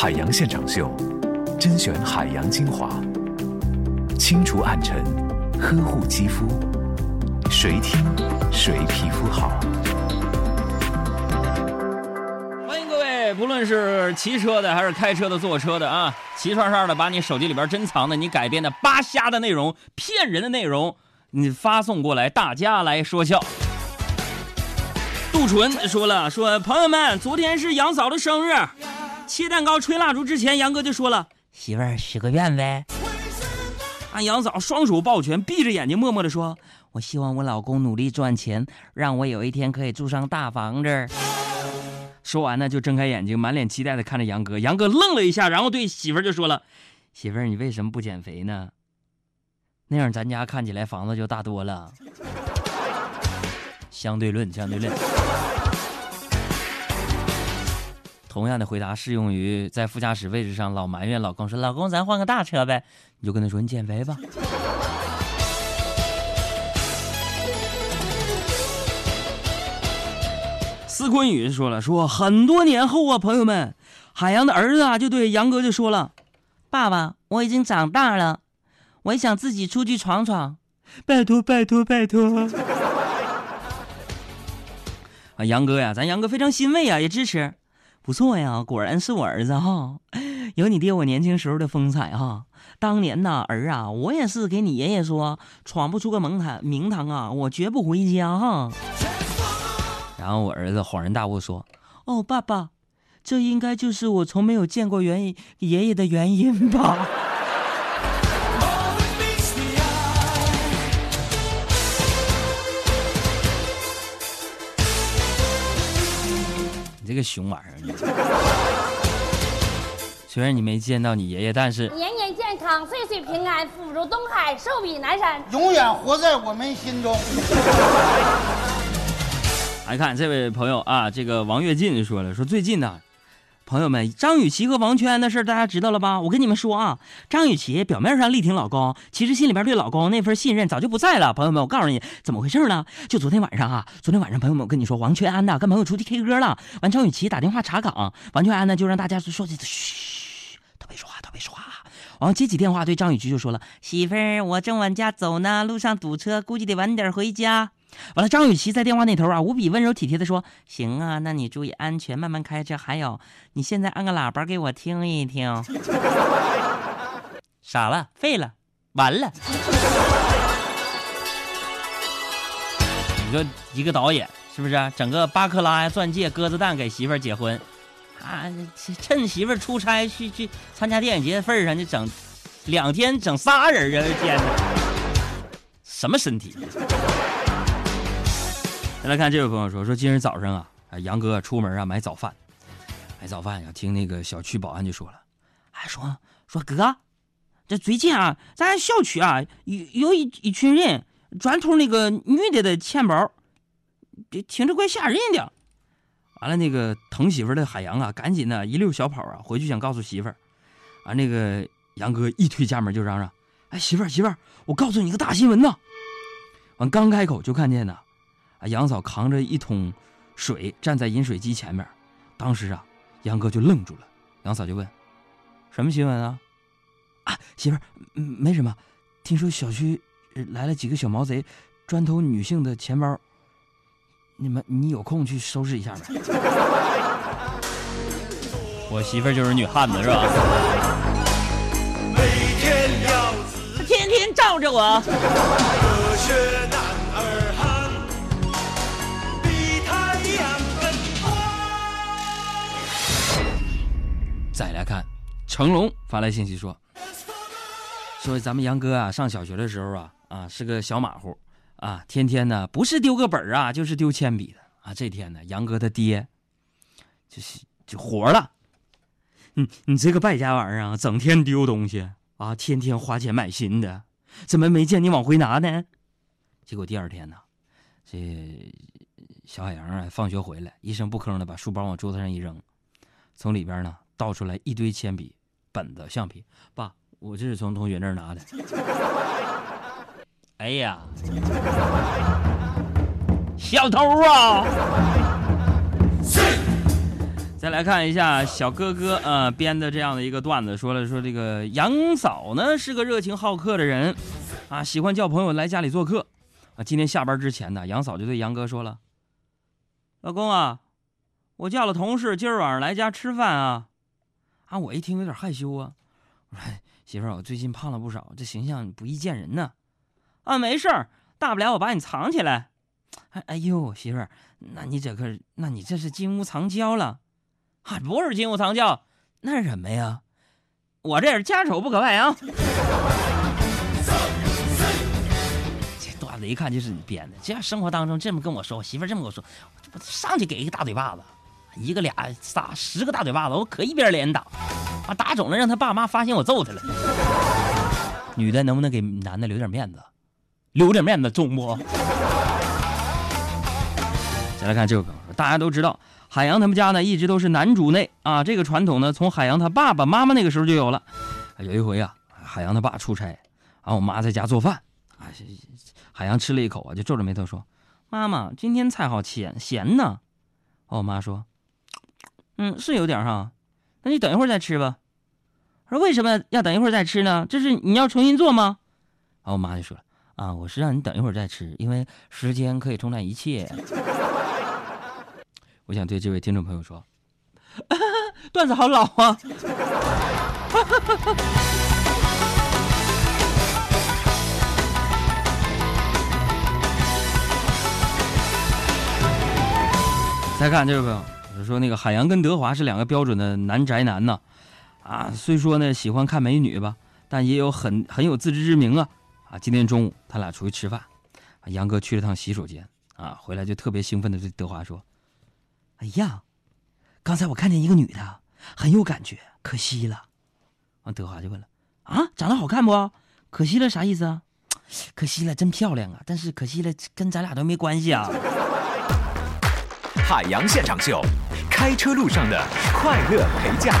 海洋现场秀，甄选海洋精华，清除暗沉，呵护肌肤，谁听谁皮肤好。欢迎各位，不论是骑车的还是开车的、坐车的啊，齐刷刷的把你手机里边珍藏的、你改编的扒瞎的内容、骗人的内容，你发送过来，大家来说笑。杜淳说了，说朋友们，昨天是杨嫂的生日，切蛋糕、吹蜡烛之前，杨哥就说了，媳妇儿许个愿呗。啊，杨嫂双手抱拳，闭着眼睛默默的说，我希望我老公努力赚钱，让我有一天可以住上大房子。说完呢，就睁开眼睛，满脸期待的看着杨哥。杨哥愣了一下，然后对媳妇儿就说了：“媳妇儿，你为什么不减肥呢？那样咱家看起来房子就大多了。”相对论，相对论。同样的回答适用于在副驾驶位置上老埋怨老公说：“老公，咱换个大车呗。”你就跟他说：“你减肥吧。”司坤宇说了：“说很多年后啊，朋友们，海洋的儿子啊就对杨哥就说了：‘爸爸，我已经长大了，我也想自己出去闯闯，拜托，拜托，拜托。’啊，杨哥呀，咱杨哥非常欣慰啊，也支持，不错呀，果然是我儿子哈，有你爹我年轻时候的风采哈。当年呐，儿啊，我也是给你爷爷说，闯不出个名堂名堂啊，我绝不回家哈。”然后我儿子恍然大悟说：“哦，爸爸，这应该就是我从没有见过原爷爷的原因吧。”个熊玩意儿！虽然你没见到你爷爷，但是年年健康，岁岁平安，福如东海，寿比南山。永远活在我们心中。来看这位朋友啊，这个王跃进就说了，说最近呢，朋友们，张雨绮和王全安的事大家知道了吧？我跟你们说啊，张雨绮表面上力挺老公，其实心里边对老公那份信任早就不在了。朋友们，我告诉你怎么回事呢？就昨天晚上啊，昨天晚上朋友们，我跟你说，王全安呢跟朋友出去 K 歌了，完张雨绮打电话查岗，王全安呢就让大家说嘘，都别说话，都别说话。完接起电话对张雨绮就说了，媳妇儿，我正往家走呢，路上堵车，估计得晚点回家。完了，张雨绮在电话那头啊，无比温柔体贴的说：“行啊，那你注意安全，慢慢开车。还有，你现在按个喇叭给我听一听。”傻了，废了，完了。你说一个导演是不是整个巴克拉呀、钻戒、鸽子蛋给媳妇儿结婚啊？趁媳妇儿出差去去参加电影节的份上，就整两天整仨人啊！天哪，什么身体？来看这位朋友说说今日早上啊，啊杨哥出门啊买早饭，买早饭呀，听那个小区保安就说了，哎说说哥，这最近啊，咱小区啊有有一一群人专偷那个女的的钱包，这听着怪吓人的。完了那个疼媳妇的海洋啊，赶紧呢一溜小跑啊回去想告诉媳妇儿，啊那个杨哥一推家门就嚷嚷，哎媳妇儿媳妇儿，我告诉你个大新闻呐！完刚开口就看见呢。啊，杨嫂扛着一桶水站在饮水机前面，当时啊，杨哥就愣住了。杨嫂就问：“什么新闻啊？”啊，媳妇儿，没什么。听说小区来了几个小毛贼，专偷女性的钱包。你们，你有空去收拾一下呗。我媳妇儿就是女汉子，是吧？她天天罩着我。再来看，成龙发来信息说：“说咱们杨哥啊，上小学的时候啊，啊是个小马虎，啊天天呢不是丢个本啊，就是丢铅笔的啊。这天呢，杨哥他爹就是就活了，你你这个败家玩意儿啊，整天丢东西啊，天天花钱买新的，怎么没见你往回拿呢？结果第二天呢，这小海洋啊，放学回来一声不吭的把书包往桌子上一扔，从里边呢。”倒出来一堆铅笔、本子、橡皮，爸，我这是从同学那儿拿的。哎呀，小偷啊！再来看一下小哥哥呃编的这样的一个段子，说了说这个杨嫂呢是个热情好客的人，啊，喜欢叫朋友来家里做客，啊，今天下班之前呢，杨嫂就对杨哥说了：“老公啊，我叫了同事今儿晚上来家吃饭啊。”啊，我一听有点害羞啊，我说媳妇儿，我最近胖了不少，这形象不易见人呢。啊，没事儿，大不了我把你藏起来。哎哎呦，媳妇儿，那你这可，那你这是金屋藏娇了。啊不是金屋藏娇，那是什么呀？我这是家丑不可外扬。这段子一看就是你编的。这要生活当中这么跟我说，我媳妇这么跟我说，我这不上去给一个大嘴巴子，一个俩仨十个大嘴巴子，我可一边连打，啊打肿了让他爸妈发现我揍他了。女的能不能给男的留点面子？留点面子中不？再来看这个梗，大家都知道。海洋他们家呢，一直都是男主内啊，这个传统呢，从海洋他爸爸妈妈那个时候就有了。有一回啊，海洋他爸出差，啊我妈在家做饭，啊，海洋吃了一口啊，就皱着眉头说：“妈妈，今天菜好咸咸呢。”我妈说：“嗯，是有点哈，那你等一会儿再吃吧。”我说：“为什么要等一会儿再吃呢？这是你要重新做吗？”然后我妈就说了：“啊，我是让你等一会儿再吃，因为时间可以冲淡一切。”我想对这位听众朋友说，段子好老啊！再看这位朋友，就说那个海洋跟德华是两个标准的男宅男呢，啊，虽说呢喜欢看美女吧，但也有很很有自知之明啊！啊，今天中午他俩出去吃饭，杨哥去了趟洗手间，啊，回来就特别兴奋的对德华说。哎呀，刚才我看见一个女的，很有感觉，可惜了。完，德华就问了：“啊，长得好看不？可惜了啥意思啊？可惜了，真漂亮啊！但是可惜了，跟咱俩都没关系啊。”海洋现场秀，开车路上的快乐陪驾。